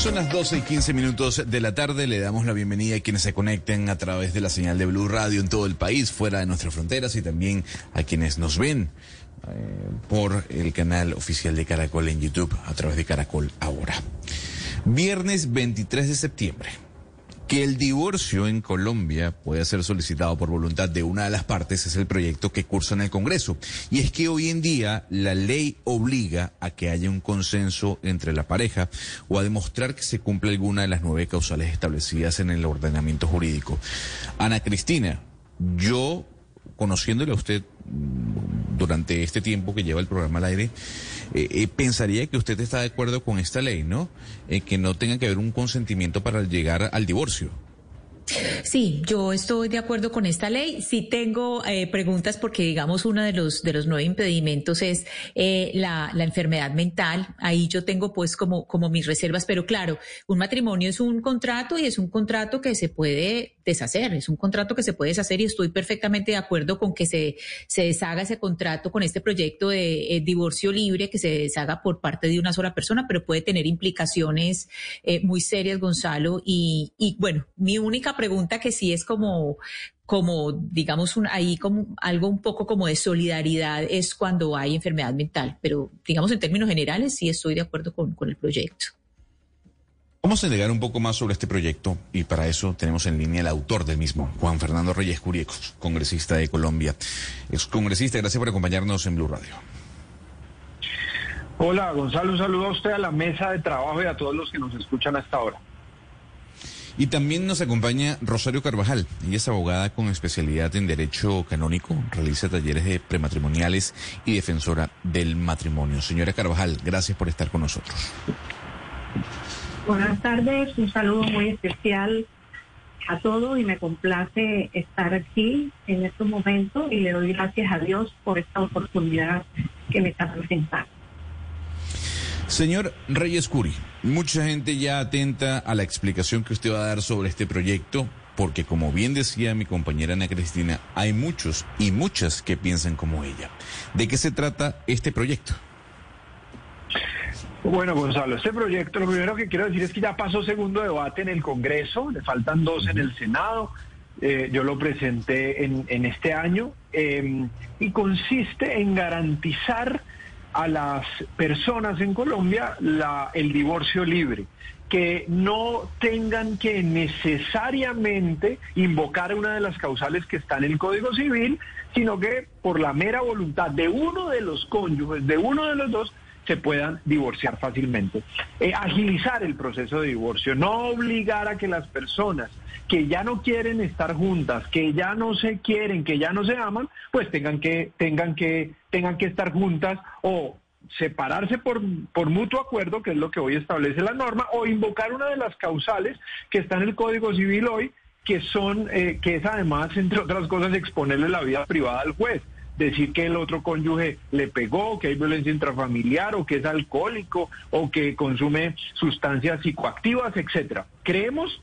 Son las 12 y 15 minutos de la tarde. Le damos la bienvenida a quienes se conecten a través de la señal de Blue Radio en todo el país, fuera de nuestras fronteras, y también a quienes nos ven eh, por el canal oficial de Caracol en YouTube a través de Caracol Ahora. Viernes 23 de septiembre que el divorcio en Colombia pueda ser solicitado por voluntad de una de las partes es el proyecto que cursa en el Congreso. Y es que hoy en día la ley obliga a que haya un consenso entre la pareja o a demostrar que se cumple alguna de las nueve causales establecidas en el ordenamiento jurídico. Ana Cristina, yo conociéndole a usted mm, durante este tiempo que lleva el programa al aire, eh, eh, pensaría que usted está de acuerdo con esta ley, ¿no? Eh, que no tenga que haber un consentimiento para llegar al divorcio. Sí, yo estoy de acuerdo con esta ley. Sí tengo eh, preguntas porque, digamos, uno de los de los nueve impedimentos es eh, la, la, enfermedad mental. Ahí yo tengo, pues, como como mis reservas. Pero claro, un matrimonio es un contrato y es un contrato que se puede deshacer. Es un contrato que se puede deshacer y estoy perfectamente de acuerdo con que se se deshaga ese contrato con este proyecto de eh, divorcio libre que se deshaga por parte de una sola persona, pero puede tener implicaciones muy serias, Gonzalo. Y, y bueno, mi única pregunta que sí es como, como digamos, un, ahí como algo un poco como de solidaridad es cuando hay enfermedad mental, pero digamos en términos generales sí estoy de acuerdo con, con el proyecto. Vamos a indagar un poco más sobre este proyecto y para eso tenemos en línea el autor del mismo, Juan Fernando Reyes Curie, congresista de Colombia. Ex congresista, gracias por acompañarnos en Blue Radio. Hola, Gonzalo, un saludo a usted, a la mesa de trabajo y a todos los que nos escuchan hasta ahora. Y también nos acompaña Rosario Carvajal. Ella es abogada con especialidad en Derecho Canónico, realiza talleres de prematrimoniales y defensora del matrimonio. Señora Carvajal, gracias por estar con nosotros. Buenas tardes, un saludo muy especial a todos y me complace estar aquí en estos momentos y le doy gracias a Dios por esta oportunidad que me está presentando. Señor Reyes Curi, mucha gente ya atenta a la explicación que usted va a dar sobre este proyecto, porque como bien decía mi compañera Ana Cristina, hay muchos y muchas que piensan como ella. ¿De qué se trata este proyecto? Bueno, Gonzalo, este proyecto, lo primero que quiero decir es que ya pasó segundo debate en el Congreso, le faltan dos en el Senado. Eh, yo lo presenté en, en este año eh, y consiste en garantizar a las personas en Colombia la, el divorcio libre, que no tengan que necesariamente invocar una de las causales que está en el Código Civil, sino que por la mera voluntad de uno de los cónyuges, de uno de los dos, se puedan divorciar fácilmente. Eh, agilizar el proceso de divorcio, no obligar a que las personas que ya no quieren estar juntas, que ya no se quieren, que ya no se aman, pues tengan que, tengan que, tengan que estar juntas o separarse por, por mutuo acuerdo, que es lo que hoy establece la norma, o invocar una de las causales que está en el Código Civil hoy, que son, eh, que es además, entre otras cosas, exponerle la vida privada al juez decir que el otro cónyuge le pegó, que hay violencia intrafamiliar o que es alcohólico o que consume sustancias psicoactivas, etcétera. Creemos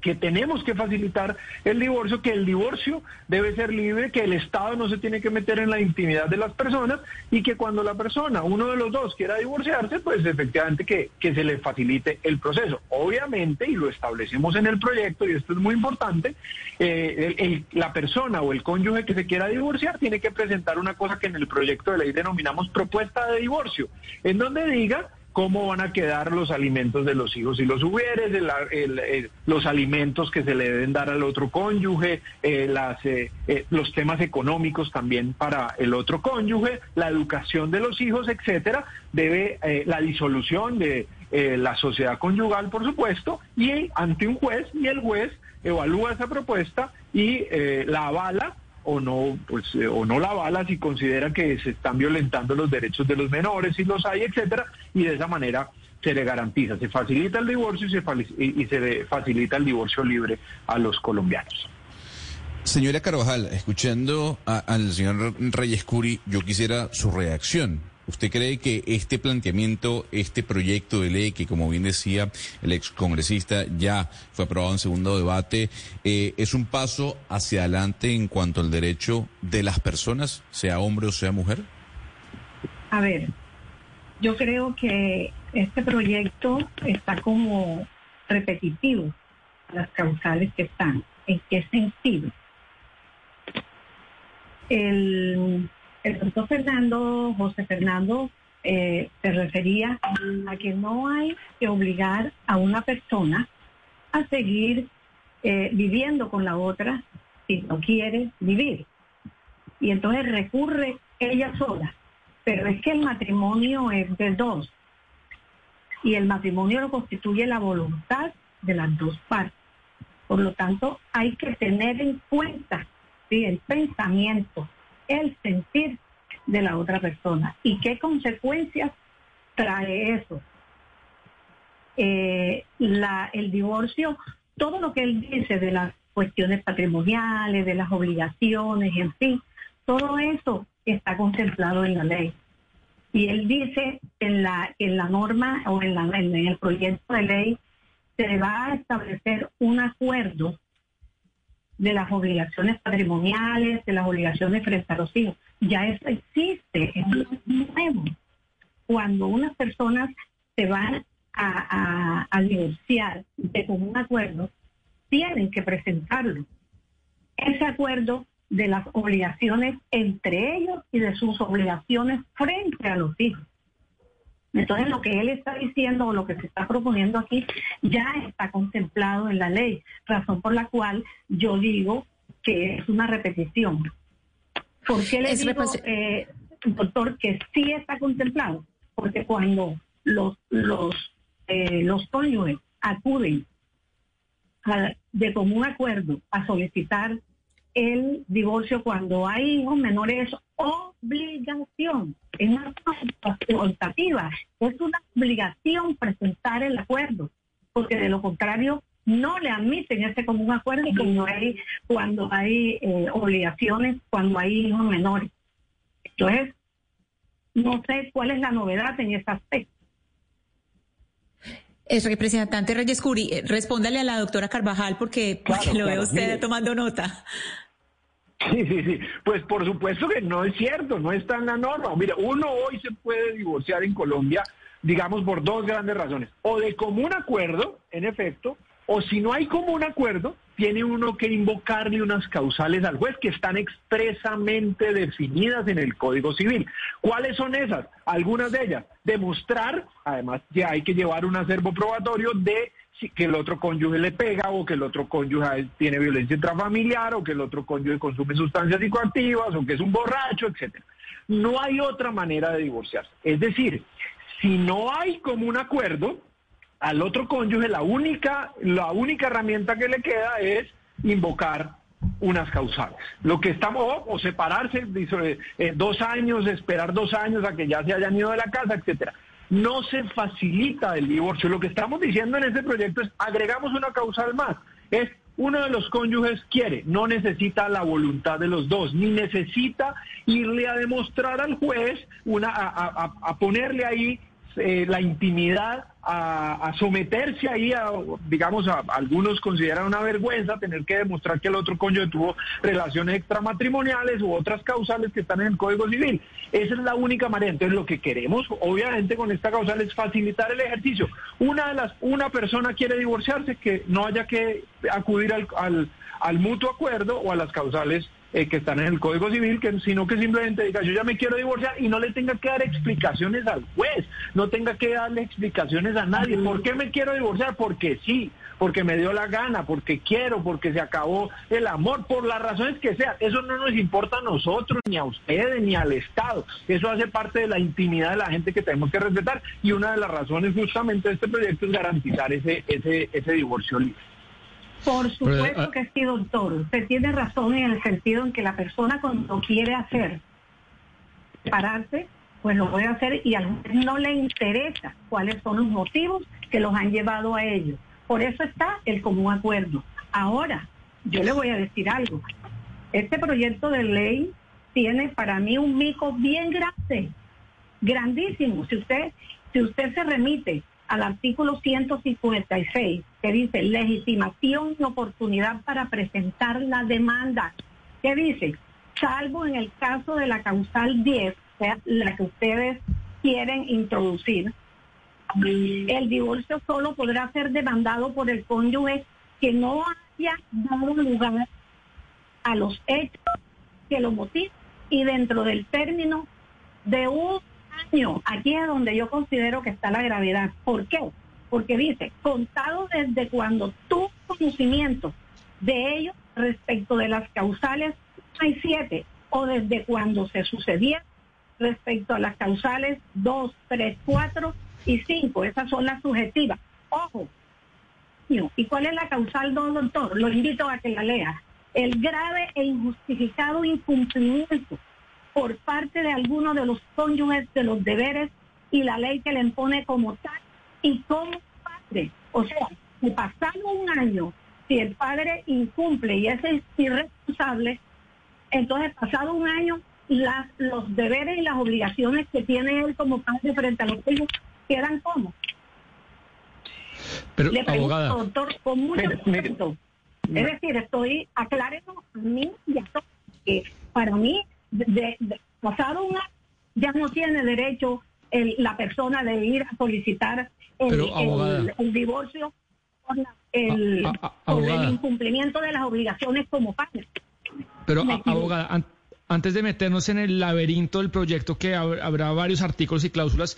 que tenemos que facilitar el divorcio, que el divorcio debe ser libre, que el Estado no se tiene que meter en la intimidad de las personas y que cuando la persona, uno de los dos, quiera divorciarse, pues efectivamente que, que se le facilite el proceso. Obviamente, y lo establecemos en el proyecto, y esto es muy importante, eh, la persona o el cónyuge que se quiera divorciar tiene que presentar una cosa que en el proyecto de ley denominamos propuesta de divorcio, en donde diga cómo van a quedar los alimentos de los hijos y los hubieres, los alimentos que se le deben dar al otro cónyuge, eh, las, eh, eh, los temas económicos también para el otro cónyuge, la educación de los hijos, etcétera, debe la disolución de la sociedad conyugal, por supuesto, y ante un juez, y el juez evalúa esa propuesta y la avala o no, pues, eh, o no la bala si considera que se están violentando los derechos de los menores, si los hay, etcétera, y de esa manera se le garantiza, se facilita el divorcio y se, y se facilita el divorcio libre a los colombianos. Señora Carvajal, escuchando al señor Reyes Curi, yo quisiera su reacción. ¿Usted cree que este planteamiento, este proyecto de ley que, como bien decía el excongresista, ya fue aprobado en segundo debate, eh, es un paso hacia adelante en cuanto al derecho de las personas, sea hombre o sea mujer? A ver, yo creo que este proyecto está como repetitivo las causales que están. ¿En qué sentido? El, el doctor Fernando, José Fernando, eh, se refería a que no hay que obligar a una persona a seguir eh, viviendo con la otra si no quiere vivir. Y entonces recurre ella sola. Pero es que el matrimonio es de dos. Y el matrimonio lo constituye la voluntad de las dos partes. Por lo tanto, hay que tener en cuenta el pensamiento, el sentir de la otra persona y qué consecuencias trae eso. Eh, la, el divorcio, todo lo que él dice de las cuestiones patrimoniales, de las obligaciones, en fin, todo eso está contemplado en la ley. Y él dice en la, en la norma o en, la, en el proyecto de ley se va a establecer un acuerdo de las obligaciones patrimoniales, de las obligaciones frente a los hijos. Ya eso existe, es nuevo. Cuando unas personas se van a, a, divorciar de común acuerdo, tienen que presentarlo. Ese acuerdo de las obligaciones entre ellos y de sus obligaciones frente a los hijos. Entonces lo que él está diciendo o lo que se está proponiendo aquí ya está contemplado en la ley, razón por la cual yo digo que es una repetición. ¿Por qué le digo, eh, doctor, que sí está contemplado? Porque cuando los, los, eh, los cónyuges acuden de común acuerdo a solicitar el divorcio cuando hay hijos menores obligación, es una facultativa, es una obligación presentar el acuerdo, porque de lo contrario no le admiten ese común acuerdo cuando hay, cuando hay eh, obligaciones, cuando hay hijos menores. Entonces, no sé cuál es la novedad en ese aspecto. Es representante Reyes Curi, eh, respóndale a la doctora Carvajal porque, lo veo usted tomando nota. Sí, sí, sí. Pues por supuesto que no es cierto, no está en la norma. Mira, uno hoy se puede divorciar en Colombia, digamos, por dos grandes razones. O de común acuerdo, en efecto, o si no hay común acuerdo, tiene uno que invocarle unas causales al juez que están expresamente definidas en el Código Civil. ¿Cuáles son esas? Algunas de ellas. Demostrar, además, que hay que llevar un acervo probatorio de que el otro cónyuge le pega o que el otro cónyuge tiene violencia intrafamiliar o que el otro cónyuge consume sustancias psicoactivas o que es un borracho, etcétera. No hay otra manera de divorciarse. Es decir, si no hay como un acuerdo, al otro cónyuge la única, la única herramienta que le queda es invocar unas causales. Lo que estamos, o, separarse, eh, dos años, esperar dos años a que ya se hayan ido de la casa, etcétera no se facilita el divorcio. Lo que estamos diciendo en este proyecto es agregamos una causal más. Es uno de los cónyuges quiere, no necesita la voluntad de los dos, ni necesita irle a demostrar al juez, una, a ponerle ahí eh, la intimidad a, someterse ahí a, digamos, a, algunos consideran una vergüenza tener que demostrar que el otro cónyuge tuvo relaciones extramatrimoniales u otras causales que están en el Código Civil. Esa es la única manera. Entonces, lo que queremos, obviamente, con esta causal es facilitar el ejercicio. Una de las, una persona quiere divorciarse, que no haya que acudir al, al, al mutuo acuerdo o a las causales eh, que están en el Código Civil, que, sino que simplemente diga, yo ya me quiero divorciar y no le tenga que dar explicaciones al juez, no tenga que darle explicaciones a nadie. ¿Por qué me quiero divorciar? Porque sí, porque me dio la gana, porque quiero, porque se acabó el amor, por las razones que sean. Eso no nos importa a nosotros, ni a ustedes, ni al Estado. Eso hace parte de la intimidad de la gente que tenemos que respetar y una de las razones justamente de este proyecto es garantizar ese, ese, ese divorcio libre. Por supuesto ah, que sí, doctor. Usted tiene razón en el sentido en que la persona cuando quiere hacer, pararse, pues lo puede hacer y a no le interesa cuáles son los motivos que los han llevado a ello. Por eso está el común acuerdo. Ahora, yo le voy a decir algo. Este proyecto de ley tiene para mí un mico bien grande, grandísimo. Si usted, si usted se remite al artículo 156, que dice legitimación y oportunidad para presentar la demanda. ¿Qué dice? Salvo en el caso de la causal 10, o sea, la que ustedes quieren introducir, El divorcio solo podrá ser demandado por el cónyuge que no haya dado lugar a los hechos que lo motivan y dentro del término de un Aquí es donde yo considero que está la gravedad. ¿Por qué? Porque dice, contado desde cuando tu conocimiento de ellos respecto de las causales hay siete o desde cuando se sucedía respecto a las causales 2, 3, 4 y 5. Esas son las subjetivas. Ojo. ¿Y cuál es la causal 2, doctor? Lo invito a que la lea. El grave e injustificado incumplimiento por parte de alguno de los cónyuges de los deberes y la ley que le impone como tal y como padre. O sea, si pasado un año, si el padre incumple y es irresponsable, entonces pasado un año las, los deberes y las obligaciones que tiene él como padre frente a los hijos quedan como. Pero, Le pregunto, abogada. doctor, con mucho respeto. Es decir, estoy aclarando a mí y a todos que para mí, de, pasado un año, ya no tiene derecho el, la persona de ir a solicitar el, el, divorcio por, el, por el incumplimiento de las obligaciones como padre. Pero, abogada, antes de meternos en el laberinto del proyecto, que habrá varios artículos y cláusulas,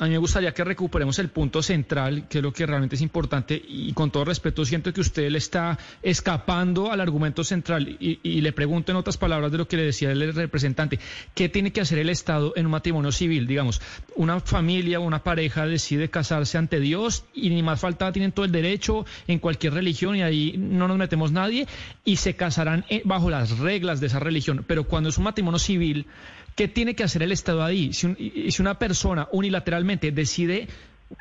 a mí me gustaría que recuperemos el punto central, que es lo que realmente es importante, y con todo respeto siento que usted le está escapando al argumento central y, le pregunto en otras palabras de lo que le decía el representante, ¿qué tiene que hacer el Estado en un matrimonio civil? Digamos, una familia o una pareja decide casarse ante Dios y ni más falta tienen todo el derecho en cualquier religión y ahí no nos metemos nadie y se casarán eh, bajo las reglas de esa religión, pero cuando es un matrimonio civil, ¿Qué tiene que hacer el Estado ahí? Si, una persona unilateralmente decide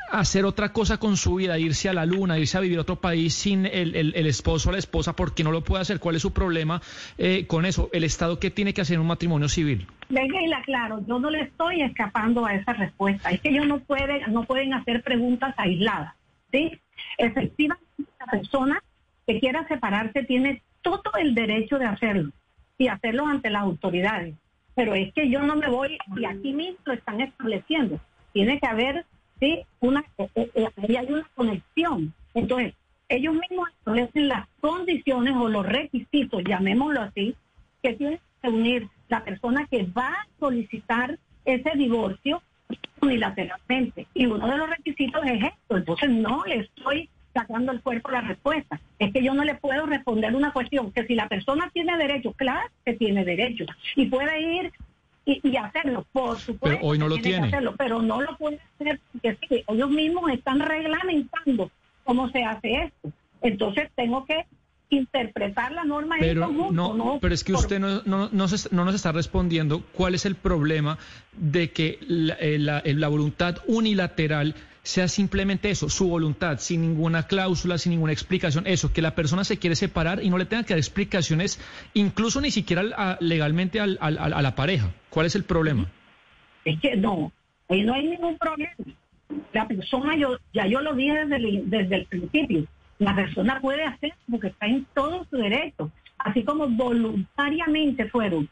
hacer otra cosa con su vida, irse a la luna, irse a vivir a otro país sin el, esposo o la esposa, ¿por qué no lo puede hacer? ¿Cuál es su problema eh, con eso? ¿El Estado qué tiene que hacer en un matrimonio civil? Venga claro, yo no le estoy escapando a esa respuesta. Es que ellos no pueden, no pueden hacer preguntas aisladas. ¿sí? Efectivamente, la persona que quiera separarse tiene todo el derecho de hacerlo y hacerlo ante las autoridades pero es que yo no me voy, y aquí mismo lo están estableciendo, tiene que haber, sí, una, eh, eh, eh, hay una conexión. Entonces, ellos mismos establecen las condiciones o los requisitos, llamémoslo así, que tiene que unir la persona que va a solicitar ese divorcio unilateralmente. Y uno de los requisitos es esto. Entonces, no le estoy sacando el cuerpo la respuesta. Es que yo no le puedo responder una cuestión, que si la persona tiene derecho, claro que tiene derecho, y puede ir y, hacerlo, por supuesto. Pero hoy no lo tiene. Hacerlo, pero no lo puede hacer porque sí, ellos mismos están reglamentando cómo se hace esto. Entonces tengo que interpretar la norma pero no, pero es que usted no, no, no, nos está respondiendo cuál es el problema de que la, eh, la, la voluntad unilateral sea simplemente eso, su voluntad, sin ninguna cláusula, sin ninguna explicación, eso, que la persona se quiere separar y no le tenga que dar explicaciones, incluso ni siquiera legalmente a la pareja. ¿Cuál es el problema? Es que no, ahí no hay ningún problema. La persona, yo ya yo lo dije desde el, desde el principio, la persona puede hacer porque está en todo su derecho, así como voluntariamente fueron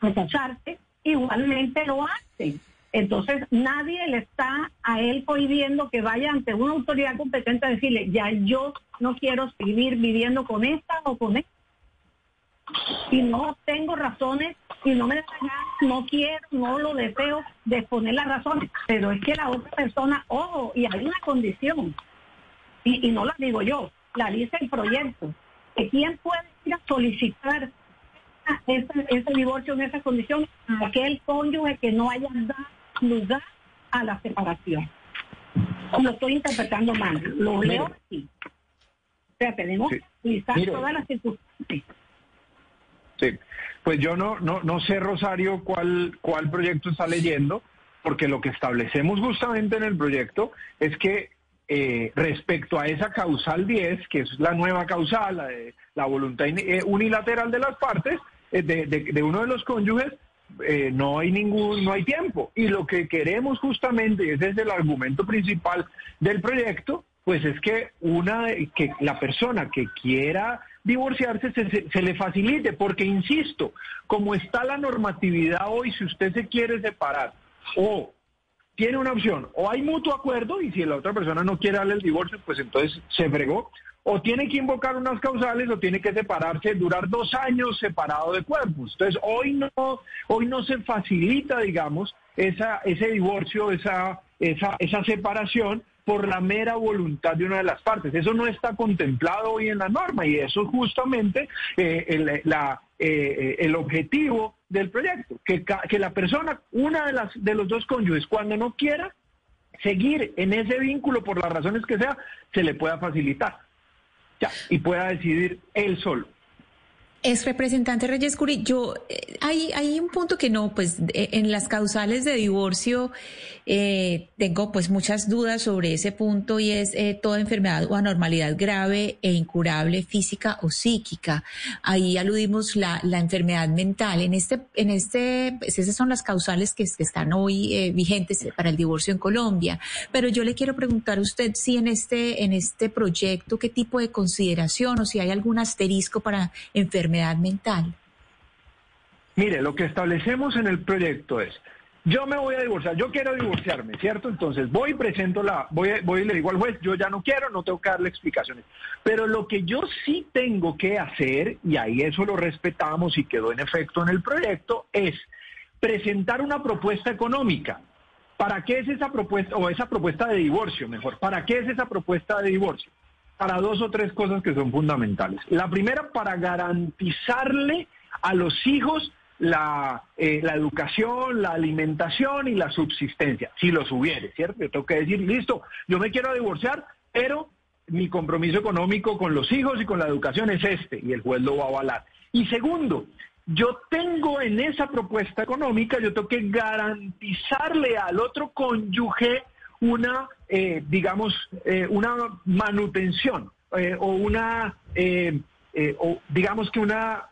a igualmente lo hacen. Entonces nadie le está a él prohibiendo que vaya ante una autoridad competente a decirle, ya yo no quiero seguir viviendo con esta o con esta. Y no tengo razones y no me da no quiero, no lo deseo de exponer las razones, pero es que la otra persona, ojo, y hay una condición, y, no la digo yo, la dice el proyecto, que quién puede ir a solicitar ese, ese divorcio en esa condición, aquel cónyuge que no haya dado lugar a la separación. Lo estoy interpretando mal, lo leo así. O sea, tenemos que utilizar todas las circunstancias. Sí, pues yo no, no, no sé, Rosario, cuál, cuál proyecto está leyendo, porque lo que establecemos justamente en el proyecto es que eh, respecto a esa causal 10, que es la nueva causal, la, de, la voluntad eh, unilateral de las partes, eh, de, de, uno de los cónyuges, eh, no hay ningún, no hay tiempo. Y lo que queremos justamente, y ese es el argumento principal del proyecto, pues es que una que la persona que quiera divorciarse se, se, le facilite, porque insisto, como está la normatividad hoy, si usted se quiere separar o tiene una opción, o hay mutuo acuerdo y si la otra persona no quiere darle el divorcio, pues entonces se fregó, o tiene que invocar unas causales o tiene que separarse, durar dos años separado de cuerpos. Entonces hoy no, hoy no se facilita, digamos, esa, ese divorcio, esa, esa, esa separación por la mera voluntad de una de las partes. Eso no está contemplado hoy en la norma y eso es justamente eh, el, la, eh, el objetivo del proyecto, que, que la persona, una de, las, de los dos cónyuges, cuando no quiera seguir en ese vínculo por las razones que sea, se le pueda facilitar ya, y pueda decidir él solo. Es representante Reyes Curi, yo eh, hay, hay un punto que no, pues eh, en las causales de divorcio eh, tengo pues muchas dudas sobre ese punto y es toda enfermedad o anormalidad grave e incurable física o psíquica. Ahí aludimos la, la enfermedad mental. En este, en este, pues esas son las causales que, están hoy vigentes para el divorcio en Colombia. Pero yo le quiero preguntar a usted si en este, en este proyecto qué tipo de consideración o si hay algún asterisco para mental? Mire, lo que establecemos en el proyecto es, yo me voy a divorciar, yo quiero divorciarme, ¿cierto? Entonces voy y presento la, voy, voy y le digo al juez, yo ya no quiero, no tengo que darle explicaciones. Pero lo que yo sí tengo que hacer, y ahí eso lo respetamos y quedó en efecto en el proyecto, es presentar una propuesta económica. ¿Para qué es esa propuesta, o esa propuesta de divorcio, mejor? ¿Para qué es esa propuesta de divorcio? Para dos o tres cosas que son fundamentales. La primera, para garantizarle a los hijos la, eh, la, educación, la alimentación y la subsistencia, si los hubiere, ¿cierto? Yo tengo que decir, listo, yo me quiero divorciar, pero mi compromiso económico con los hijos y con la educación es este, y el juez lo va a avalar. Y segundo, yo tengo en esa propuesta económica, yo tengo que garantizarle al otro cónyuge una, eh, digamos, eh, una manutención eh, o una, o digamos que una,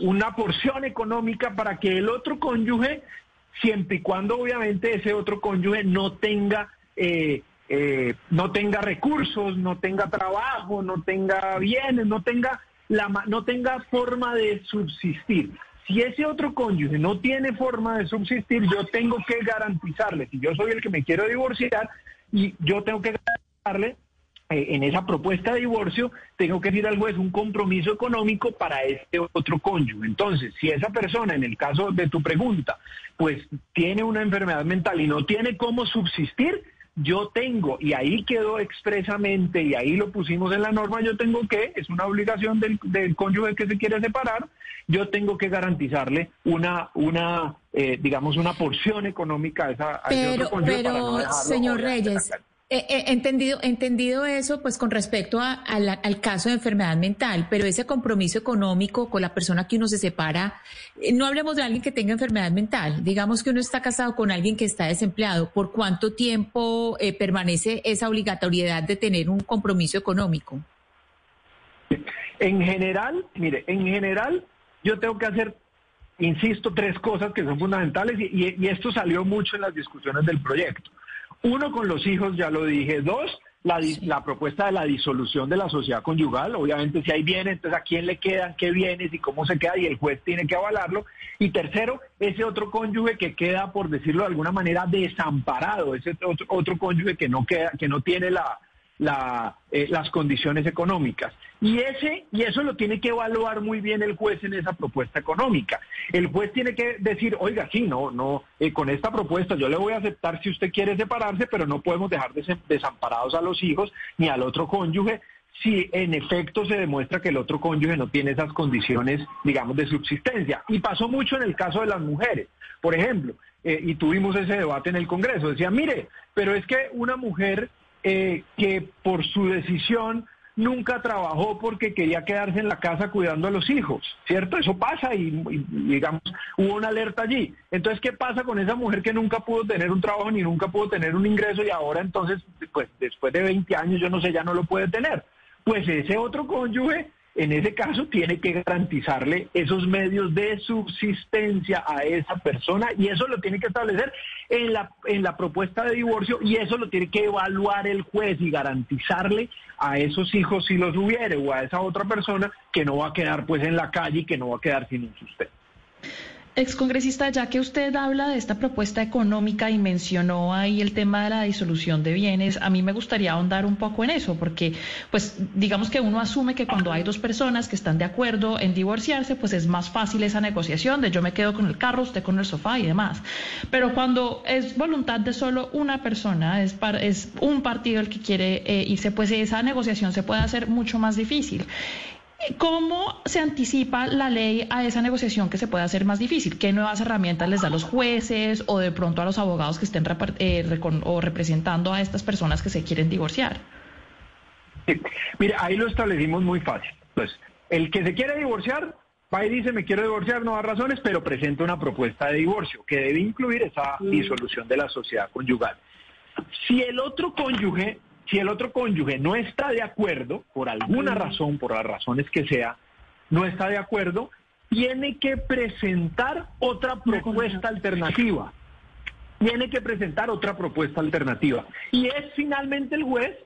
una porción económica para que el otro cónyuge, siempre y cuando obviamente ese otro cónyuge no tenga, no tenga recursos, no tenga trabajo, no tenga bienes, no tenga, la, no tenga forma de subsistir. Si ese otro cónyuge no tiene forma de subsistir, yo tengo que garantizarle, si yo soy el que me quiero divorciar, y yo tengo que garantizarle eh, en esa propuesta de divorcio, tengo que decir al juez un compromiso económico para este otro cónyuge. Entonces, si esa persona, en el caso de tu pregunta, pues tiene una enfermedad mental y no tiene cómo subsistir, yo tengo, y ahí quedó expresamente, y ahí lo pusimos en la norma, yo tengo que, es una obligación del, del cónyuge que se quiere separar, yo tengo que garantizarle una, una eh, digamos, una porción económica a, esa, a pero, ese. Pero, señor Reyes, eh, eh, entendido, entendido eso, pues con respecto al caso de enfermedad mental, pero ese compromiso económico con la persona que uno se separa, eh, no hablemos de alguien que tenga enfermedad mental, digamos que uno está casado con alguien que está desempleado, ¿por cuánto tiempo permanece esa obligatoriedad de tener un compromiso económico? En general, mire, en general yo tengo que hacer, insisto, tres cosas que son fundamentales y esto salió mucho en las discusiones del proyecto. Uno, con los hijos, ya lo dije. Dos, la, propuesta de la disolución de la sociedad conyugal. Obviamente, si hay bienes, entonces a quién le quedan, qué bienes y cómo se queda, y el juez tiene que avalarlo. Y tercero, ese otro cónyuge que queda, por decirlo de alguna manera, desamparado, ese otro, otro cónyuge que no queda, que no tiene la, la, eh, las condiciones económicas. Y, ese, y eso lo tiene que evaluar muy bien el juez en esa propuesta económica. El juez tiene que decir, oiga, sí, no, no, eh, con esta propuesta yo le voy a aceptar si usted quiere separarse, pero no podemos dejar desamparados a los hijos ni al otro cónyuge si en efecto se demuestra que el otro cónyuge no tiene esas condiciones, digamos, de subsistencia. Y pasó mucho en el caso de las mujeres. Por ejemplo, eh, y tuvimos ese debate en el Congreso, decía, mire, pero es que una mujer eh, que por su decisión nunca trabajó porque quería quedarse en la casa cuidando a los hijos, ¿cierto? Eso pasa y, digamos, hubo una alerta allí. Entonces, ¿qué pasa con esa mujer que nunca pudo tener un trabajo ni nunca pudo tener un ingreso y ahora entonces, pues después de 20 años, yo no sé, ya no lo puede tener? Pues ese otro cónyuge en ese caso tiene que garantizarle esos medios de subsistencia a esa persona y eso lo tiene que establecer en la, en la propuesta de divorcio y eso lo tiene que evaluar el juez y garantizarle a esos hijos si los hubiere o a esa otra persona que no va a quedar pues en la calle y que no va a quedar sin un sustento. Excongresista, ya que usted habla de esta propuesta económica y mencionó ahí el tema de la disolución de bienes, a mí me gustaría ahondar un poco en eso, porque pues digamos que uno asume que cuando hay dos personas que están de acuerdo en divorciarse, pues es más fácil esa negociación de yo me quedo con el carro, usted con el sofá y demás. Pero cuando es voluntad de solo una persona, es, es un partido el que quiere eh, irse, pues esa negociación se puede hacer mucho más difícil. ¿Cómo se anticipa la ley a esa negociación que se puede hacer más difícil? ¿Qué nuevas herramientas les da a los jueces o de pronto a los abogados que estén eh, o representando a estas personas que se quieren divorciar? Mira, ahí lo establecimos muy fácil. Pues el que se quiere divorciar va y dice me quiero divorciar, no da razones, pero presenta una propuesta de divorcio que debe incluir esa mm. disolución de la sociedad conyugal. Si el otro cónyuge si el otro cónyuge no está de acuerdo, por alguna razón, por las razones que sea, no está de acuerdo, tiene que presentar otra propuesta alternativa. Tiene que presentar otra propuesta alternativa. Y es finalmente el juez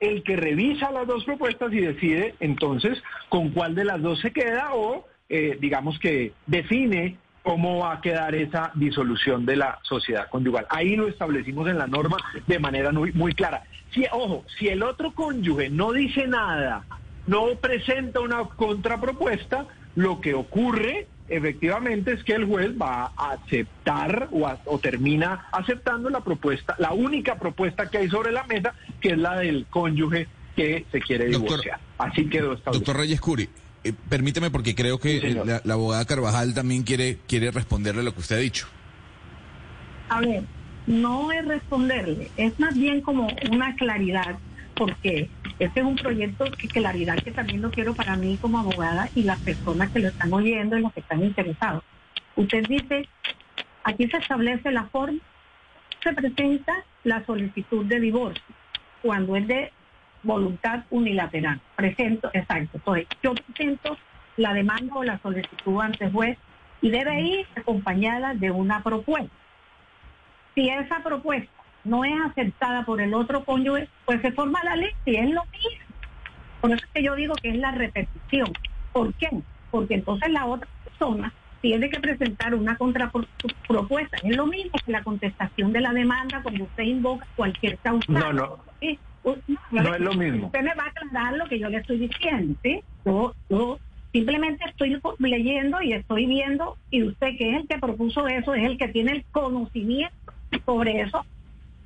el que revisa las dos propuestas y decide entonces con cuál de las dos se queda o eh, digamos que define cómo va a quedar esa disolución de la sociedad conyugal. Ahí lo establecimos en la norma de manera muy, muy clara. Si, ojo, si el otro cónyuge no dice nada, no presenta una contrapropuesta, lo que ocurre efectivamente es que el juez va a aceptar o, termina aceptando la propuesta, la única propuesta que hay sobre la mesa, que es la del cónyuge que se quiere divorciar. Así quedó establecido. Doctor Reyes Curi, eh, permíteme porque creo que la, la, abogada Carvajal también quiere, quiere responderle a lo que usted ha dicho. A ver, no es responderle, es más bien como una claridad, porque este es un proyecto de claridad que también lo quiero para mí como abogada y las personas que lo están oyendo y los que están interesados. Usted dice, aquí se establece la forma, se presenta la solicitud de divorcio, cuando es de voluntad unilateral. Presento, exacto. Entonces, yo presento la demanda o la solicitud ante juez y debe ir acompañada de una propuesta. Si esa propuesta no es aceptada por el otro cónyuge, pues se forma la ley y es lo mismo. Por eso es que yo digo que es la repetición. ¿Por qué? Porque entonces la otra persona tiene que presentar una contrapropuesta. Es lo mismo que la contestación de la demanda cuando usted invoca cualquier causa. No, no. No, es lo mismo. Usted me va a aclarar lo que yo le estoy diciendo, ¿sí? Yo, yo simplemente estoy leyendo y estoy viendo, y usted que es el que propuso eso, es el que tiene el conocimiento sobre eso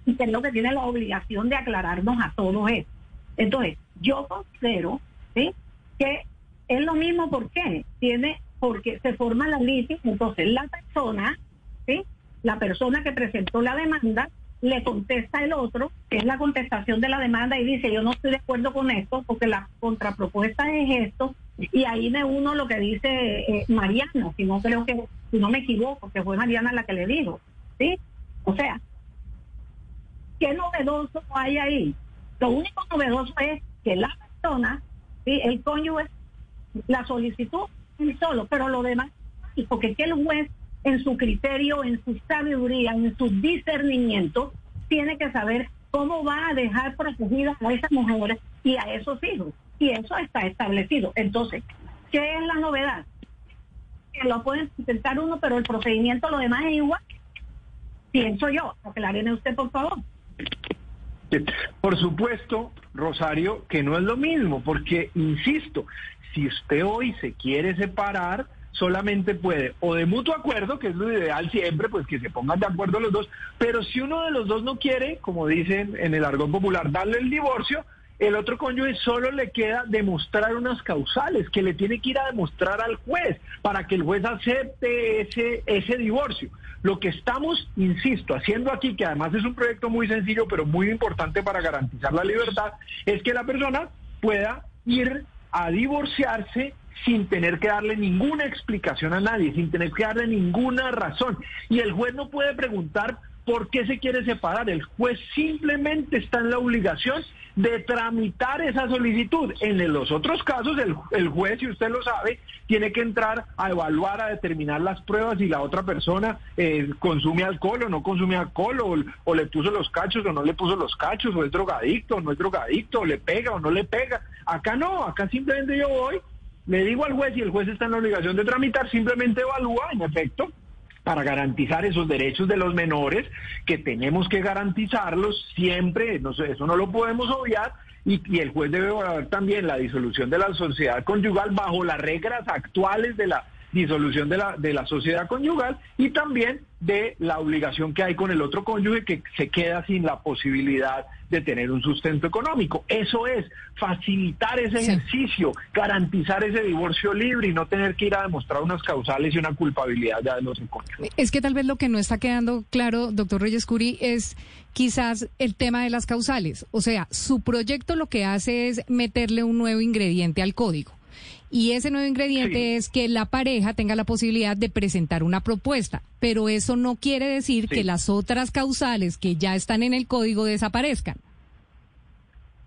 y es lo que tiene la obligación de aclararnos a todos eso. Entonces, yo considero ¿sí? que es lo mismo porque tiene porque se forma la litis, entonces la persona, ¿sí? la persona que presentó la demanda le contesta el otro, que es la contestación de la demanda, y dice, yo no estoy de acuerdo con esto, porque la contrapropuesta es esto, y ahí me uno lo que dice eh, Mariana, si no creo que, si no me equivoco, que fue Mariana la que le dijo, ¿sí? O sea, ¿qué novedoso hay ahí? Lo único novedoso es que la persona, ¿sí? el cónyuge, la solicitud solo, pero lo demás, y porque que el juez en su criterio, en su sabiduría, en su discernimiento, tiene que saber cómo va a dejar protegidas a esas mujeres y a esos hijos. Y eso está establecido. Entonces, ¿qué es la novedad? Que lo pueden intentar uno, pero el procedimiento lo demás es igual. Pienso yo. Acláreme usted, por favor. Por supuesto, Rosario, que no es lo mismo, porque, insisto, si usted hoy se quiere separar, solamente puede o de mutuo acuerdo, que es lo ideal siempre, pues que se pongan de acuerdo los dos, pero si uno de los dos no quiere, como dicen en el argot popular, darle el divorcio, el otro cónyuge solo le queda demostrar unas causales que le tiene que ir a demostrar al juez para que el juez acepte ese, ese divorcio. Lo que estamos, insisto, haciendo aquí, que además es un proyecto muy sencillo, pero muy importante para garantizar la libertad, es que la persona pueda ir a divorciarse sin tener que darle ninguna explicación a nadie, sin tener que darle ninguna razón. Y el juez no puede preguntar por qué se quiere separar. El juez simplemente está en la obligación de tramitar esa solicitud. En los otros casos, el, juez, si usted lo sabe, tiene que entrar a evaluar, a determinar las pruebas si la otra persona eh, consume alcohol o no consume alcohol, o, o, le puso los cachos o no le puso los cachos, o es drogadicto o no es drogadicto, o le pega o no le pega. Acá no, acá simplemente yo voy le digo al juez y el juez está en la obligación de tramitar, simplemente evalúa, en efecto, para garantizar esos derechos de los menores, que tenemos que garantizarlos siempre, no sé, eso no lo podemos obviar, y, y, el juez debe evaluar también la disolución de la sociedad conyugal bajo las reglas actuales de la disolución de la, de la sociedad conyugal y también de la obligación que hay con el otro cónyuge que se queda sin la posibilidad de tener un sustento económico. Eso es facilitar ese ejercicio, garantizar ese divorcio libre y no tener que ir a demostrar unas causales y una culpabilidad de los cónyuges. Es que tal vez lo que no está quedando claro, doctor Reyes Curi, es quizás el tema de las causales. O sea, su proyecto lo que hace es meterle un nuevo ingrediente al código. Y ese nuevo ingrediente es que la pareja tenga la posibilidad de presentar una propuesta, pero eso no quiere decir que las otras causales que ya están en el código desaparezcan.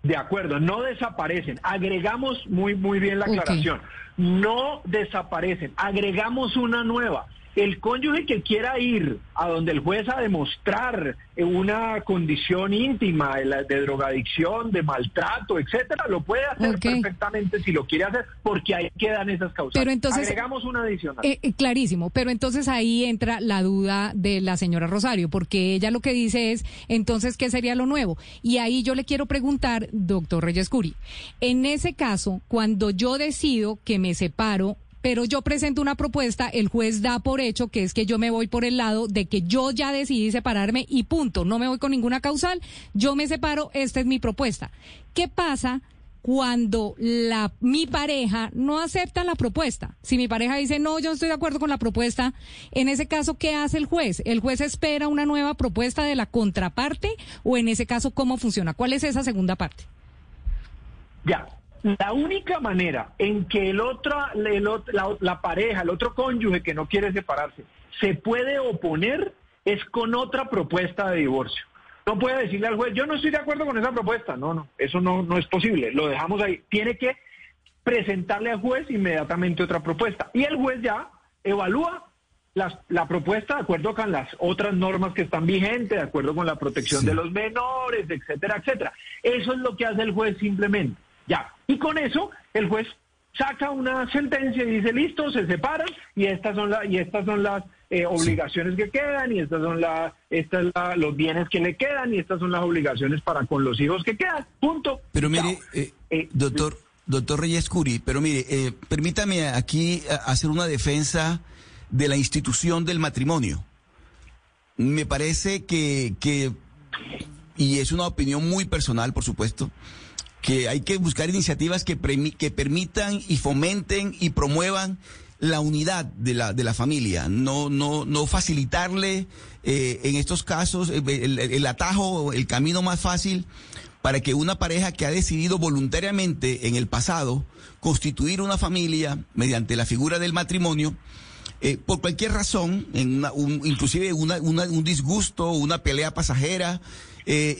De acuerdo, no desaparecen. Agregamos muy muy bien la aclaración. No desaparecen, agregamos una nueva. El cónyuge que quiera ir a donde el juez a demostrar una condición íntima de, drogadicción, de maltrato, etcétera, lo puede hacer perfectamente si lo quiere hacer, porque ahí quedan esas causas. Pero entonces, Agregamos una adicional. Eh, eh, clarísimo, pero entonces ahí entra la duda de la señora Rosario, porque ella lo que dice es, entonces, ¿qué sería lo nuevo? Y ahí yo le quiero preguntar, doctor Reyes Curi, en ese caso, cuando yo decido que me separo, pero yo presento una propuesta, el juez da por hecho que es que yo me voy por el lado de que yo ya decidí separarme y punto, no me voy con ninguna causal, yo me separo, esta es mi propuesta. ¿Qué pasa? cuando la mi pareja no acepta la propuesta. Si mi pareja dice, "No, yo no estoy de acuerdo con la propuesta", en ese caso ¿qué hace el juez? ¿El juez espera una nueva propuesta de la contraparte o en ese caso cómo funciona? ¿Cuál es esa segunda parte? Ya, la única manera en que el otro, la, pareja, el otro cónyuge que no quiere separarse, se puede oponer es con otra propuesta de divorcio. No puede decirle al juez, yo no estoy de acuerdo con esa propuesta. No, no, eso no, no es posible. Lo dejamos ahí. Tiene que presentarle al juez inmediatamente otra propuesta. Y el juez ya evalúa la propuesta de acuerdo con las otras normas que están vigentes, de acuerdo con la protección de los menores, etcétera, etcétera. Eso es lo que hace el juez simplemente. Ya. Y con eso el juez saca una sentencia y dice, listo, se separan y estas son, y estas son las eh, obligaciones que quedan y estas son la, estas los bienes que le quedan y estas son las obligaciones para con los hijos que quedan. Punto. Pero mire, eh, eh, doctor, doctor Reyes Curi, pero mire, permítame aquí hacer una defensa de la institución del matrimonio. Me parece que, que y es una opinión muy personal, por supuesto, que hay que buscar iniciativas que, que permitan y fomenten y promuevan la unidad de la, de la familia, no, no, no facilitarle eh, en estos casos eh, el, atajo, el camino más fácil para que una pareja que ha decidido voluntariamente en el pasado constituir una familia mediante la figura del matrimonio, eh, por cualquier razón, en una, un, inclusive una, un disgusto, una pelea pasajera,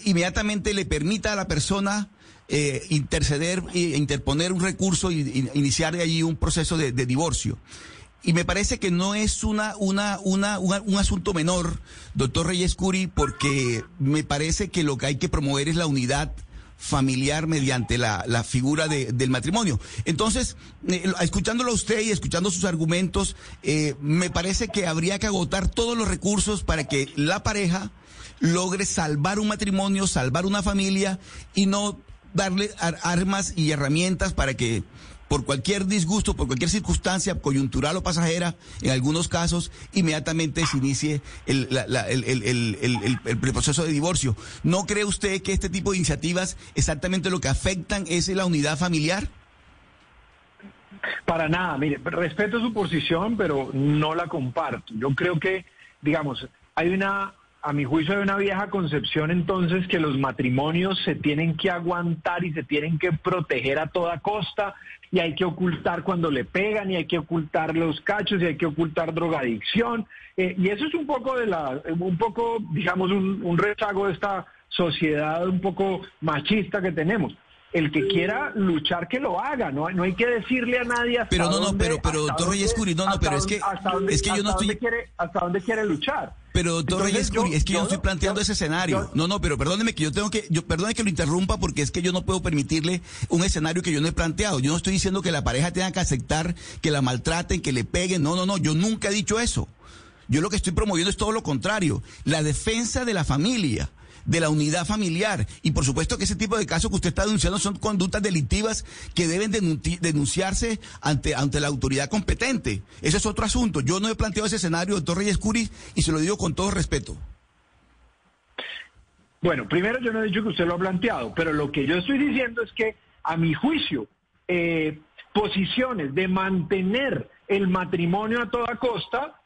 inmediatamente le permita a la persona eh, interceder e interponer un recurso y, iniciar de allí un proceso de, divorcio. Y me parece que no es una, una, una, un asunto menor, doctor Reyes Curi, porque me parece que lo que hay que promover es la unidad familiar mediante la, la figura de, del matrimonio. Entonces, eh, escuchándolo a usted y escuchando sus argumentos, eh, me parece que habría que agotar todos los recursos para que la pareja logre salvar un matrimonio, salvar una familia y no darle armas y herramientas para que por cualquier disgusto, por cualquier circunstancia coyuntural o pasajera, en algunos casos, inmediatamente se inicie el, el, proceso de divorcio. ¿No cree usted que este tipo de iniciativas exactamente lo que afectan es la unidad familiar? Para nada, mire, respeto su posición, pero no la comparto. Yo creo que, digamos, hay una a mi juicio hay una vieja concepción entonces que los matrimonios se tienen que aguantar y se tienen que proteger a toda costa y hay que ocultar cuando le pegan y hay que ocultar los cachos y hay que ocultar drogadicción. Eh, y eso es un poco de la un poco digamos un, un rezago de esta sociedad un poco machista que tenemos el que quiera luchar que lo haga, no, no hay que decirle a nadie hasta Pero no, no, pero, pero doctor Reyes Curi, no, no, pero es que, es que yo no estoy... quiere, hasta dónde quiere luchar. Pero doctor Reyes Curi, es que yo, no estoy planteando ese escenario. no, no, pero perdóneme que yo tengo que, yo, perdone que lo interrumpa porque es que yo no puedo permitirle un escenario que yo no he planteado. Yo no estoy diciendo que la pareja tenga que aceptar que la maltraten, que le peguen. No, no, no, yo nunca he dicho eso. Yo lo que estoy promoviendo es todo lo contrario, la defensa de la familia de la unidad familiar. Y por supuesto que ese tipo de casos que usted está denunciando son conductas delictivas que deben denunciarse ante, ante la autoridad competente. Ese es otro asunto. Yo no he planteado ese escenario, doctor Reyes Curis, y se lo digo con todo respeto. Bueno, primero yo no he dicho que usted lo ha planteado, pero lo que yo estoy diciendo es que, a mi juicio, eh, posiciones de mantener el matrimonio a toda costa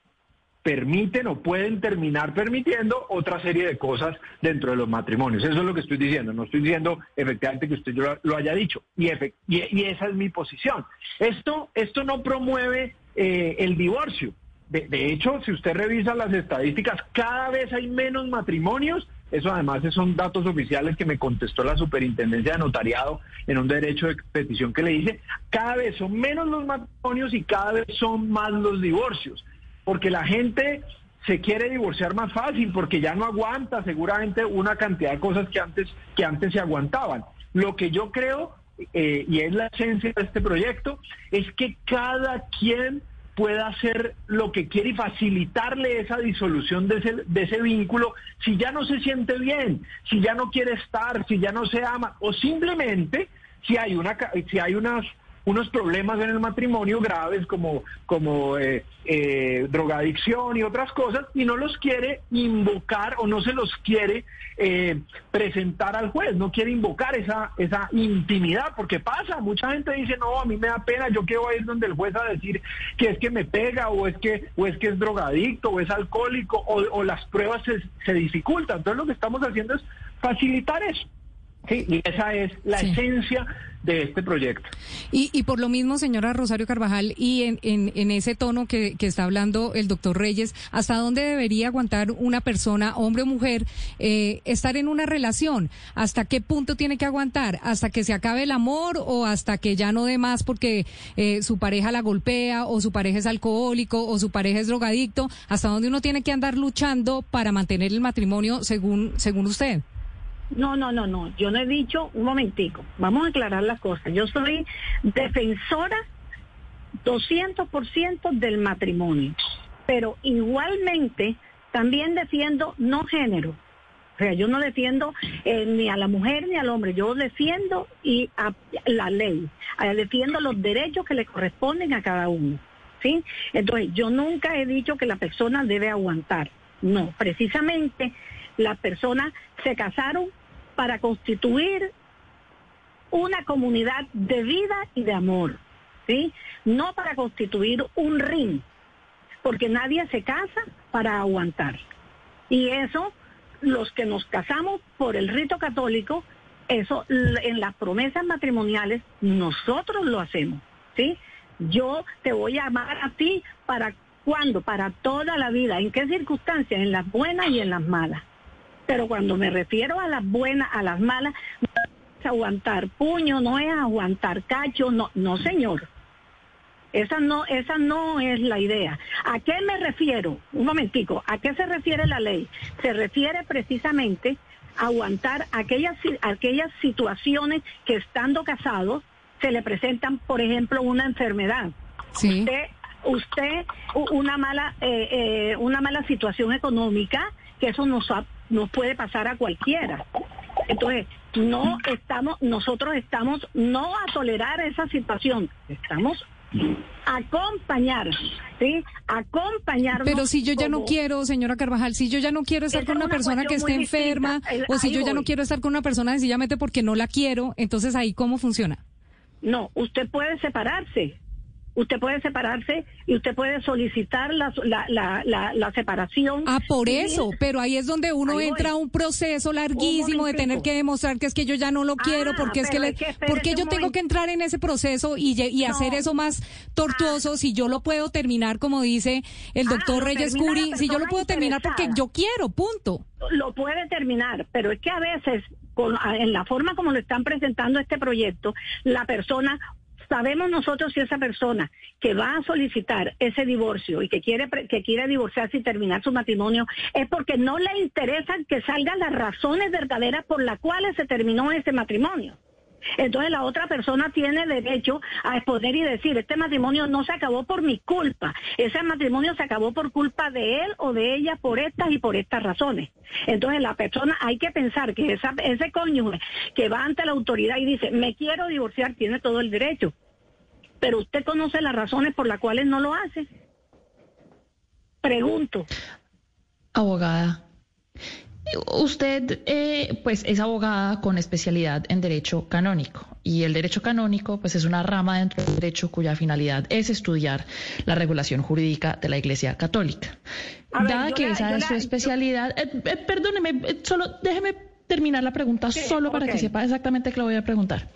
permiten o pueden terminar permitiendo otra serie de cosas dentro de los matrimonios. Eso es lo que estoy diciendo. No estoy diciendo efectivamente que usted lo, haya dicho. Y, y, esa es mi posición. Esto, esto no promueve eh, el divorcio. De, hecho, si usted revisa las estadísticas, cada vez hay menos matrimonios eso además son datos oficiales que me contestó la superintendencia de notariado en un derecho de petición que le hice. Cada vez son menos los matrimonios y cada vez son más los divorcios, porque la gente se quiere divorciar más fácil porque ya no aguanta seguramente una cantidad de cosas que antes, que antes se aguantaban. Lo que yo creo, eh, y es la esencia de este proyecto, es que cada quien pueda hacer lo que quiere y facilitarle esa disolución de ese, de ese vínculo si ya no se siente bien, si ya no quiere estar, si ya no se ama o simplemente si hay una si hay unas unos problemas en el matrimonio graves como, como eh, eh, drogadicción y otras cosas y no los quiere invocar o no se los quiere eh, presentar al juez, no quiere invocar esa, esa intimidad, porque pasa, mucha gente dice, no, a mí me da pena, yo quiero ir donde el juez a decir que es que me pega o es que, o es, que es drogadicto o es alcohólico o, o las pruebas se, se dificultan. Entonces lo que estamos haciendo es facilitar eso. Sí, y esa es la esencia de este proyecto. Y, y por lo mismo, señora Rosario Carvajal, y en, en, ese tono que, que, está hablando el doctor Reyes, ¿hasta dónde debería aguantar una persona, hombre o mujer, eh, estar en una relación? ¿Hasta qué punto tiene que aguantar? ¿Hasta que se acabe el amor o hasta que ya no dé más porque eh, su pareja la golpea o su pareja es alcohólico o su pareja es drogadicto? ¿Hasta dónde uno tiene que andar luchando para mantener el matrimonio según, según usted? No, no, no, no. Yo no he dicho, un momentico, vamos a aclarar las cosas. Yo soy defensora 200% del matrimonio, pero igualmente también defiendo no género. O sea, yo no defiendo eh, ni a la mujer ni al hombre, yo defiendo y la ley, defiendo los derechos que le corresponden a cada uno. ¿sí? Entonces, yo nunca he dicho que la persona debe aguantar. No, precisamente las personas se casaron para constituir una comunidad de vida y de amor, ¿sí? No para constituir un ring, porque nadie se casa para aguantar. Y eso, los que nos casamos por el rito católico, eso en las promesas matrimoniales nosotros lo hacemos, ¿sí? Yo te voy a amar a ti para cuándo, para toda la vida, en qué circunstancias, en las buenas y en las malas. Pero cuando me refiero a las buenas, a las malas, no es aguantar puño, no es aguantar cacho, no, no señor. Esa no, esa no es la idea. ¿A qué me refiero? Un momentico, ¿a qué se refiere la ley? Se refiere precisamente a aguantar aquellas, aquellas situaciones que estando casados se le presentan, por ejemplo, una enfermedad. Usted, usted una mala, eh, eh, una mala situación económica, que eso nos ha nos puede pasar a cualquiera. Entonces, no estamos, nosotros estamos no a tolerar esa situación, estamos acompañar, ¿sí? Acompañar. Pero si yo ya no quiero, señora Carvajal, si yo ya no quiero estar con una, persona que esté enferma, o si yo ya no quiero estar con una persona sencillamente porque no la quiero, entonces ahí cómo funciona. No, usted puede separarse usted puede separarse y usted puede solicitar la, la, la, separación. Ah, por eso, pero ahí es donde uno entra a un proceso larguísimo de tener que demostrar que es que yo ya no lo quiero, ah, porque es que, le, porque yo tengo que entrar en ese proceso y, y hacer eso más tortuoso ah. si yo lo puedo terminar, como dice el ah, doctor Reyes Curi, si yo lo puedo terminar porque yo quiero, punto. Lo puede terminar, pero es que a veces en la forma como lo están presentando este proyecto, la persona sabemos nosotros si esa persona que va a solicitar ese divorcio y que quiere que quiere divorciarse y terminar su matrimonio es porque no le interesa que salgan las razones verdaderas por las cuales se terminó ese matrimonio. Entonces la otra persona tiene derecho a exponer y decir, este matrimonio no se acabó por mi culpa, ese matrimonio se acabó por culpa de él o de ella por estas y por estas razones. Entonces la persona, hay que pensar que ese cónyuge que va ante la autoridad y dice, me quiero divorciar, tiene todo el derecho. Pero usted conoce las razones por las cuales no lo hace. Pregunto. Abogada, Usted, eh, pues, es abogada con especialidad en derecho canónico y el derecho canónico, pues, es una rama dentro del derecho cuya finalidad es estudiar la regulación jurídica de la Iglesia Católica. Dada que esa es su especialidad, eh, eh, perdóneme, solo déjeme terminar la pregunta solo para que sepa exactamente qué le voy a preguntar.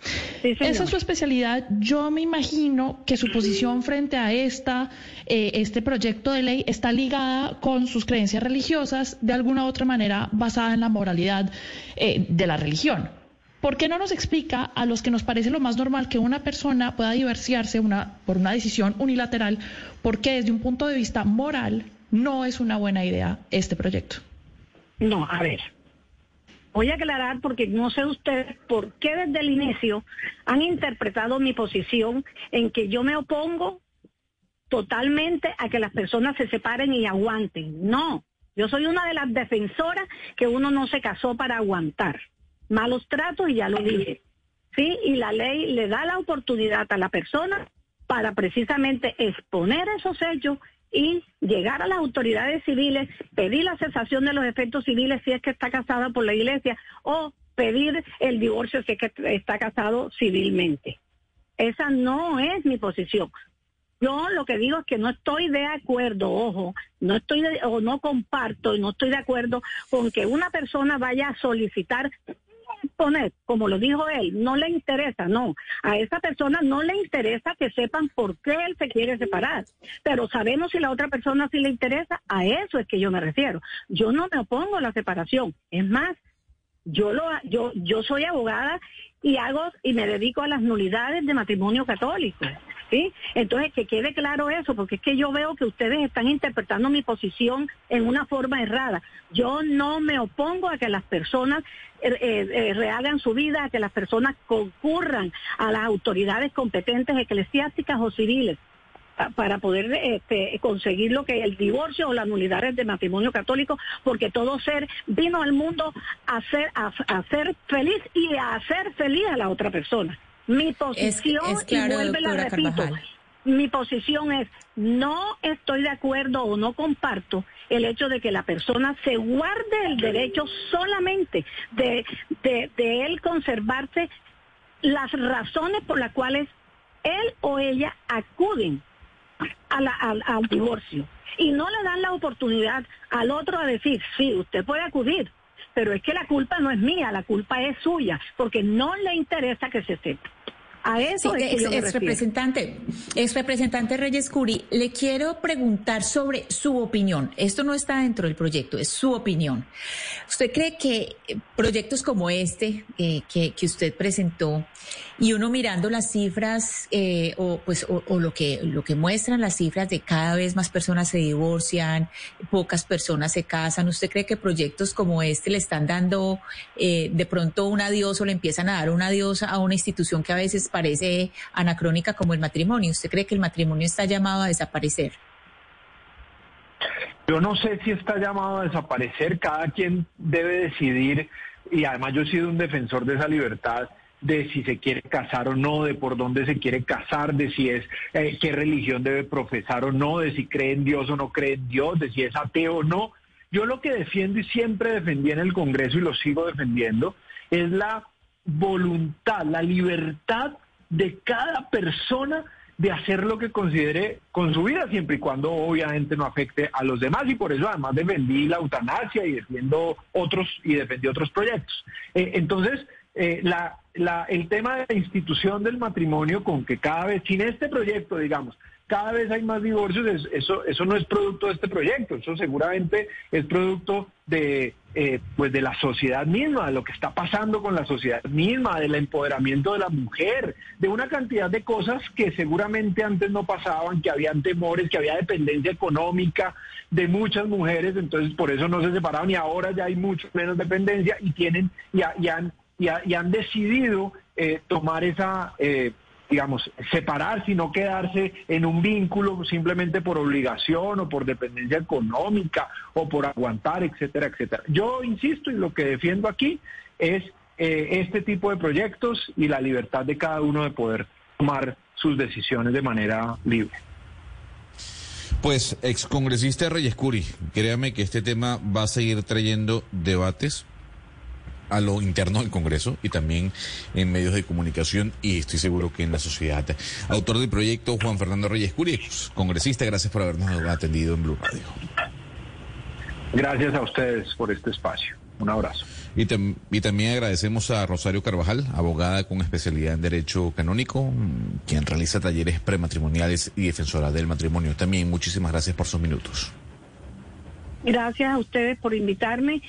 Esa es su especialidad. Yo me imagino que su posición frente a esta, eh, este proyecto de ley está ligada con sus creencias religiosas, de alguna u otra manera basada en la moralidad eh, de la religión. ¿Por qué no nos explica a los que nos parece lo más normal que una persona pueda divorciarse una, por una decisión unilateral, porque desde un punto de vista moral no es una buena idea este proyecto? No, a ver, Voy a aclarar porque no sé ustedes por qué desde el inicio han interpretado mi posición en que yo me opongo totalmente a que las personas se separen y aguanten. No, yo soy una de las defensoras que uno no se casó para aguantar malos tratos y ya lo dije. Sí, y la ley le da la oportunidad a la persona para precisamente exponer esos hechos y llegar a las autoridades civiles, pedir la cesación de los efectos civiles si es que está casada por la iglesia o pedir el divorcio si es que está casado civilmente. Esa no es mi posición. Yo lo que digo es que no estoy de acuerdo, ojo, no estoy o no comparto y no estoy de acuerdo con que una persona vaya a solicitar poner, como lo dijo él, no le interesa, no. A esa persona no le interesa que sepan por qué él se quiere separar. Pero sabemos si la otra persona sí le interesa, a eso es que yo me refiero. Yo no me opongo a la separación. Es más, yo lo yo yo soy abogada y hago y me dedico a las nulidades de matrimonio católico. Entonces, que quede claro eso, porque es que yo veo que ustedes están interpretando mi posición en una forma errada. Yo no me opongo a que las personas eh, eh, eh, rehagan su vida, a que las personas concurran a las autoridades competentes eclesiásticas o civiles para poder este, conseguir lo que el divorcio o la nulidad de matrimonio católico, porque todo ser vino al mundo a ser, a ser feliz y a hacer feliz a la otra persona. Mi posición, y vuelve la repito, mi posición es no estoy de acuerdo o no comparto el hecho de que la persona se guarde el derecho solamente de, de, él conservarse las razones por las cuales él o ella acuden a la, al, al divorcio y no le dan la oportunidad al otro a decir, sí, usted puede acudir, pero es que la culpa no es mía, la culpa es suya, porque no le interesa que se sepa. A eso es, representante, es representante Reyes Curi. Le quiero preguntar sobre su opinión. Esto no está dentro del proyecto, es su opinión. ¿Usted cree que proyectos como este eh, que, que, usted presentó y uno mirando las cifras eh, o pues o, lo que lo que muestran las cifras de cada vez más personas se divorcian, pocas personas se casan, ¿usted cree que proyectos como este le están dando eh, de pronto un adiós o le empiezan a dar un adiós a una institución que a veces parece anacrónica como el matrimonio? ¿Usted cree que el matrimonio está llamado a desaparecer? Yo no sé si está llamado a desaparecer, cada quien debe decidir, y además yo he sido un defensor de esa libertad, de si se quiere casar o no, de por dónde se quiere casar, de si es eh, qué religión debe profesar o no, de si cree en Dios o no cree en Dios, de si es ateo o no. Yo lo que defiendo y siempre defendí en el Congreso y lo sigo defendiendo es la voluntad, la libertad de cada persona de hacer lo que considere con su vida, siempre y cuando obviamente no afecte a los demás, y por eso además defendí la eutanasia y defiendo otros y defendí otros proyectos. Eh, entonces, eh, la, el tema de la institución del matrimonio con que cada vez, sin este proyecto, digamos, cada vez hay más divorcios, eso, eso no es producto de este proyecto, eso seguramente es producto de, eh, pues de la sociedad misma, de lo que está pasando con la sociedad misma, del empoderamiento de la mujer, de una cantidad de cosas que seguramente antes no pasaban, que habían temores, que había dependencia económica de muchas mujeres, entonces por eso no se separaban y ahora ya hay mucho menos dependencia y tienen, y, han decidido eh, tomar esa, eh, digamos, separarse y no quedarse en un vínculo simplemente por obligación o por dependencia económica o por aguantar, etcétera, etcétera. Yo insisto y lo que defiendo aquí es eh, este tipo de proyectos y la libertad de cada uno de poder tomar sus decisiones de manera libre. Pues, excongresista Reyes Curi, créame que este tema va a seguir trayendo debates a lo interno del Congreso y también en medios de comunicación y estoy seguro que en la sociedad. Autor del proyecto Juan Fernando Reyes Curi, congresista, gracias por habernos atendido en Blue Radio. Gracias a ustedes por este espacio. Un abrazo. Y, y, también agradecemos a Rosario Carvajal, abogada con especialidad en Derecho Canónico, quien realiza talleres prematrimoniales y defensora del matrimonio. También muchísimas gracias por sus minutos. Gracias a ustedes por invitarme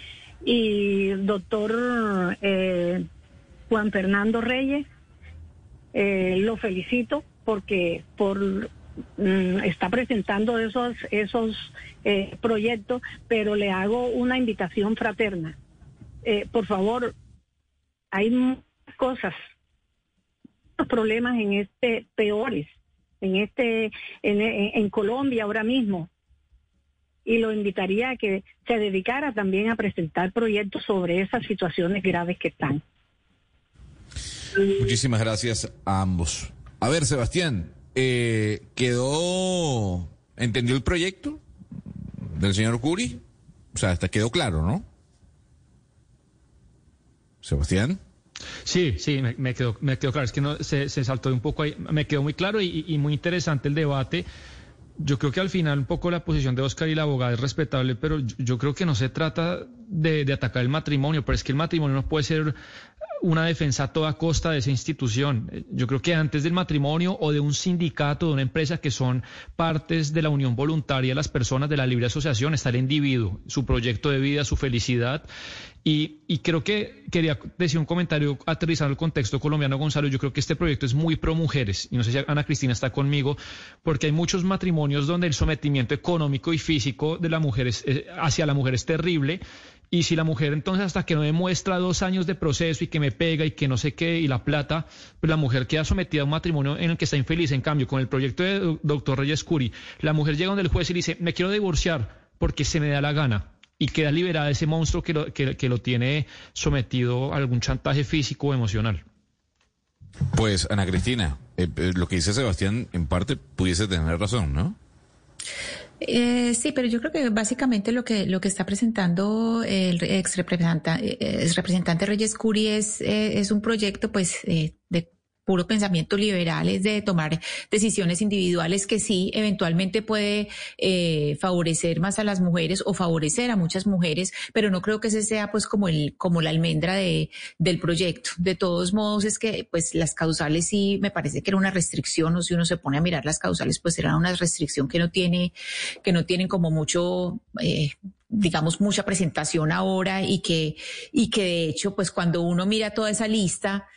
y doctor eh, Juan Fernando Reyes, eh, lo felicito porque por mm, está presentando esos esos eh, proyectos, pero le hago una invitación fraterna. por favor, hay cosas, problemas en este peores, en este en Colombia ahora mismo y lo invitaría a que se dedicara también a presentar proyectos sobre esas situaciones graves que están. Muchísimas gracias a ambos. A ver, Sebastián, eh, ¿quedó, entendió el proyecto del señor Curi? O sea, hasta quedó claro, ¿no? Sebastián. Sí, sí, me, quedó, me quedó claro. Es que no, se, saltó un poco ahí. Me quedó muy claro y muy interesante el debate yo creo que al final un poco la posición de Oscar y la abogada es respetable, pero yo, creo que no se trata de, de, atacar el matrimonio, pero es que el matrimonio no puede ser una defensa a toda costa de esa institución. Yo creo que antes del matrimonio o de un sindicato, de una empresa que son partes de la unión voluntaria las personas de la libre asociación, está el individuo, su proyecto de vida, su felicidad. Y, y, creo que quería decir un comentario aterrizando el contexto colombiano, Gonzalo. Yo creo que este proyecto es muy pro mujeres, y no sé si Ana Cristina está conmigo, porque hay muchos matrimonios donde el sometimiento económico y físico de la mujer eh, hacia la mujer es terrible y si la mujer entonces hasta que no demuestra dos años de proceso y que me pega y que no sé qué y la plata, pues la mujer queda sometida a un matrimonio en el que está infeliz. En cambio, con el proyecto de doctor Reyes Curi, la mujer llega donde el juez y dice, me quiero divorciar porque se me da la gana y queda liberada de ese monstruo que lo, que, lo tiene sometido a algún chantaje físico o emocional. Pues Ana Cristina, eh, eh, lo que dice Sebastián en parte pudiese tener razón, ¿no? Eh, sí, pero yo creo que básicamente lo que lo que está presentando el ex representante, ex representante Reyes Curi es, eh, es un proyecto pues eh, de puro pensamiento liberal, es de tomar decisiones individuales que sí eventualmente puede eh, favorecer más a las mujeres o favorecer a muchas mujeres, pero no creo que ese sea pues como el como la almendra de, del proyecto. De todos modos es que pues las causales sí me parece que era una restricción o si uno se pone a mirar las causales pues era una restricción que no tiene que no tienen como mucho eh, digamos mucha presentación ahora y que y que de hecho pues cuando uno mira toda esa lista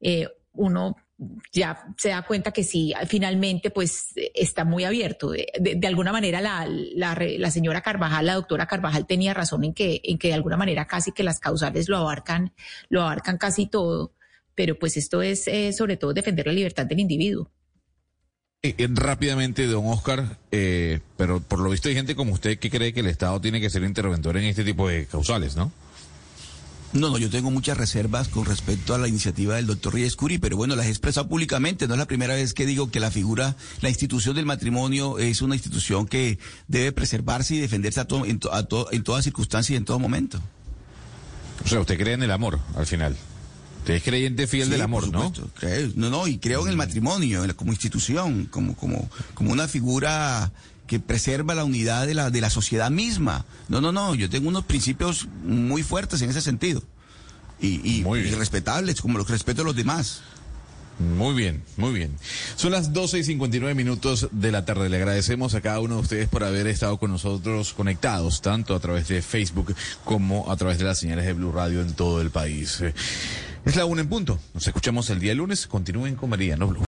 eh, uno ya se da cuenta que sí, finalmente pues está muy abierto. De, alguna manera la, la, señora Carvajal, la doctora Carvajal tenía razón en que, en que de alguna manera casi que las causales lo abarcan, lo abarcan casi todo, pero pues esto es eh, sobre todo defender la libertad del individuo. Eh, eh, rápidamente, don Oscar, pero por lo visto hay gente como usted que cree que el Estado tiene que ser interventor en este tipo de causales, ¿no? No, no, yo tengo muchas reservas con respecto a la iniciativa del doctor Reyes Curi, pero bueno, las he expresado públicamente. No es la primera vez que digo que la figura, la institución del matrimonio es una institución que debe preservarse y defenderse a en, en todas circunstancias y en todo momento. O sea, usted cree en el amor, al final. Usted es creyente fiel del amor, ¿no? no, no, y creo en el matrimonio, como institución, como, como, como una figura que preserva la unidad de la, de la sociedad misma. No, no, no, yo tengo unos principios muy fuertes en ese sentido. Y, y, respetables, como los que respeto a los demás. Muy bien, muy bien. Son las 12 y 59 minutos de la tarde. Le agradecemos a cada uno de ustedes por haber estado con nosotros conectados, tanto a través de Facebook como a través de las señales de Blue Radio en todo el país. Es la una en punto. Nos escuchamos el día lunes. Continúen con María, no Blue.